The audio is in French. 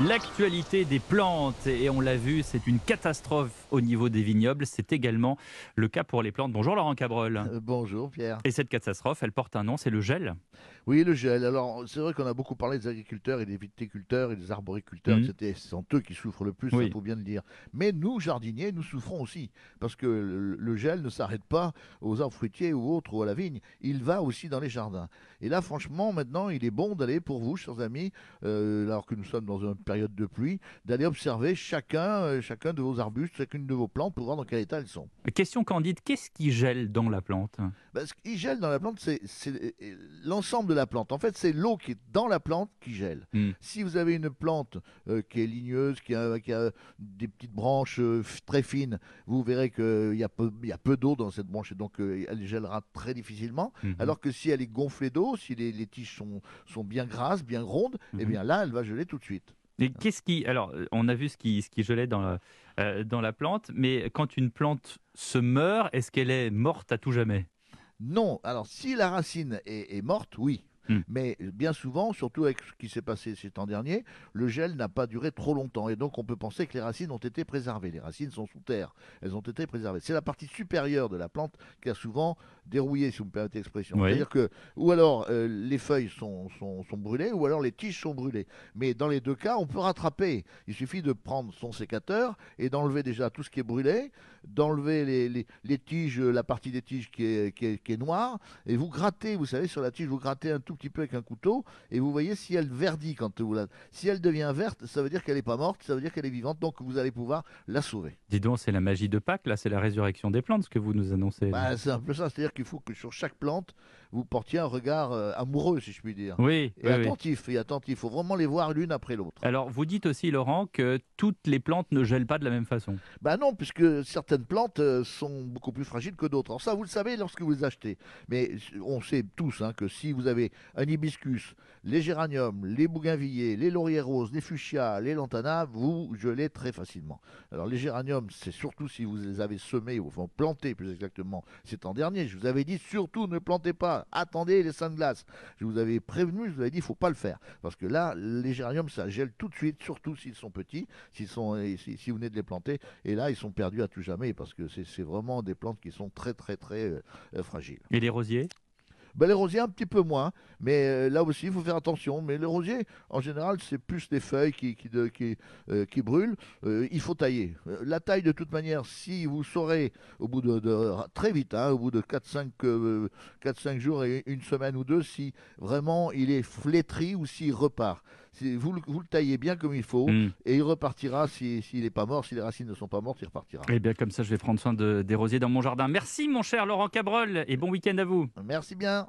L'actualité des plantes, et on l'a vu, c'est une catastrophe au niveau des vignobles. C'est également le cas pour les plantes. Bonjour Laurent Cabrol. Euh, bonjour Pierre. Et cette catastrophe, elle porte un nom, c'est le gel. Oui, le gel. Alors, c'est vrai qu'on a beaucoup parlé des agriculteurs et des viticulteurs et des arboriculteurs, Mhm. etc. Ce sont eux qui souffrent le plus, Oui. il faut bien le dire. Mais nous, jardiniers, nous souffrons aussi. Parce que le, gel ne s'arrête pas aux arbres fruitiers ou autres ou à la vigne. Il va aussi dans les jardins. Et là, franchement, maintenant, il est bon d'aller, pour vous, chers amis, euh, alors que nous sommes dans une période de pluie, d'aller observer chacun, euh, chacun de vos arbustes, chacune de vos plantes pour voir dans quel état elles sont. Question candide, qu'est-ce qui gèle dans la plante? Ben, ce qui gèle dans la plante, c'est c'est, euh, l'ensemble de la plante. En fait, c'est l'eau qui est dans la plante qui gèle. Hmm. Si vous avez une plante euh, qui est ligneuse, qui a, qui a des petites branches euh, très fines, vous verrez qu'il y a peu, y a peu d'eau dans cette branche et donc euh, elle gèlera très difficilement. Mhm. Alors que si elle est gonflée d'eau, si les, les tiges sont, sont bien grasses, bien rondes, eh Mhm. bien là, elle va geler tout de suite. Et qu'est-ce qui alors euh, on a vu ce qui ce qui gelait dans la, euh, dans la plante, mais quand une plante se meurt, est-ce qu'elle est morte à tout jamais? Non, alors si la racine est, est morte, oui. Hmm. Mais bien souvent, surtout avec ce qui s'est passé ces temps derniers, le gel n'a pas duré trop longtemps. Et donc on peut penser que les racines ont été préservées. Les racines sont sous terre. Elles ont été préservées. C'est la partie supérieure de la plante qui a souvent dérouillé, si vous me permettez l'expression. Oui. C'est-à-dire que, ou alors euh, les feuilles sont, sont, sont brûlées, ou alors les tiges sont brûlées. Mais dans les deux cas, on peut rattraper. Il suffit de prendre son sécateur et d'enlever déjà tout ce qui est brûlé, d'enlever les, les, les tiges, la partie des tiges qui est, qui est, qui est noire, et vous grattez, vous savez, sur la tige, vous grattez un tout petit peu avec un couteau, et vous voyez si elle verdit quand vous la... Si elle devient verte, ça veut dire qu'elle n'est pas morte, ça veut dire qu'elle est vivante, donc vous allez pouvoir la sauver. Dis donc, c'est la magie de Pâques, là, c'est la résurrection des plantes, ce que vous nous annoncez. Bah, c'est un peu ça, c'est-à-dire qu'il faut que sur chaque plante, vous portiez un regard euh, amoureux, si je puis dire. oui, Et oui, oui. attentif, et attentif, il faut vraiment les voir l'une après l'autre. Alors, vous dites aussi, Laurent, que toutes les plantes ne gèlent pas de la même façon. Bah non, puisque certaines plantes euh, sont beaucoup plus fragiles que d'autres. Alors ça, vous le savez lorsque vous les achetez. Mais on sait tous hein, que si vous avez un hibiscus, les géraniums, les bougainvilliers, les lauriers roses, les fuchsias, les lantanas, vous gelez très facilement. Alors les géraniums, c'est surtout si vous les avez semés, ou enfin plantés plus exactement, c'est en dernier. Je vous avais dit surtout ne plantez pas, attendez les seins de glace. Je vous avais prévenu, je vous avais dit il faut pas le faire. Parce que là, les géraniums, ça gèle tout de suite, surtout s'ils sont petits, si, vous venez de les planter. Et là, ils sont perdus à tout jamais parce que c'est c'est vraiment des plantes qui sont très, très, très euh, euh, fragiles. Et les rosiers? Ben, les rosiers, un petit peu moins, mais euh, là aussi, il faut faire attention. Mais les rosiers, en général, c'est plus les feuilles qui, euh, brûlent. Euh, il faut tailler. La taille, de toute manière, si vous saurez au bout de, très vite, hein, au bout de 4-5 euh, 4-5 jours et une semaine ou deux, si vraiment il est flétri ou s'il repart. Si vous, le- vous le taillez bien comme il faut, Hmm. et il repartira si- s'il n'est pas mort, si les racines ne sont pas mortes, il repartira. Eh bien, comme ça, je vais prendre soin de, des rosiers dans mon jardin. Merci, mon cher Laurent Cabrol, et bon week-end à vous. Merci bien.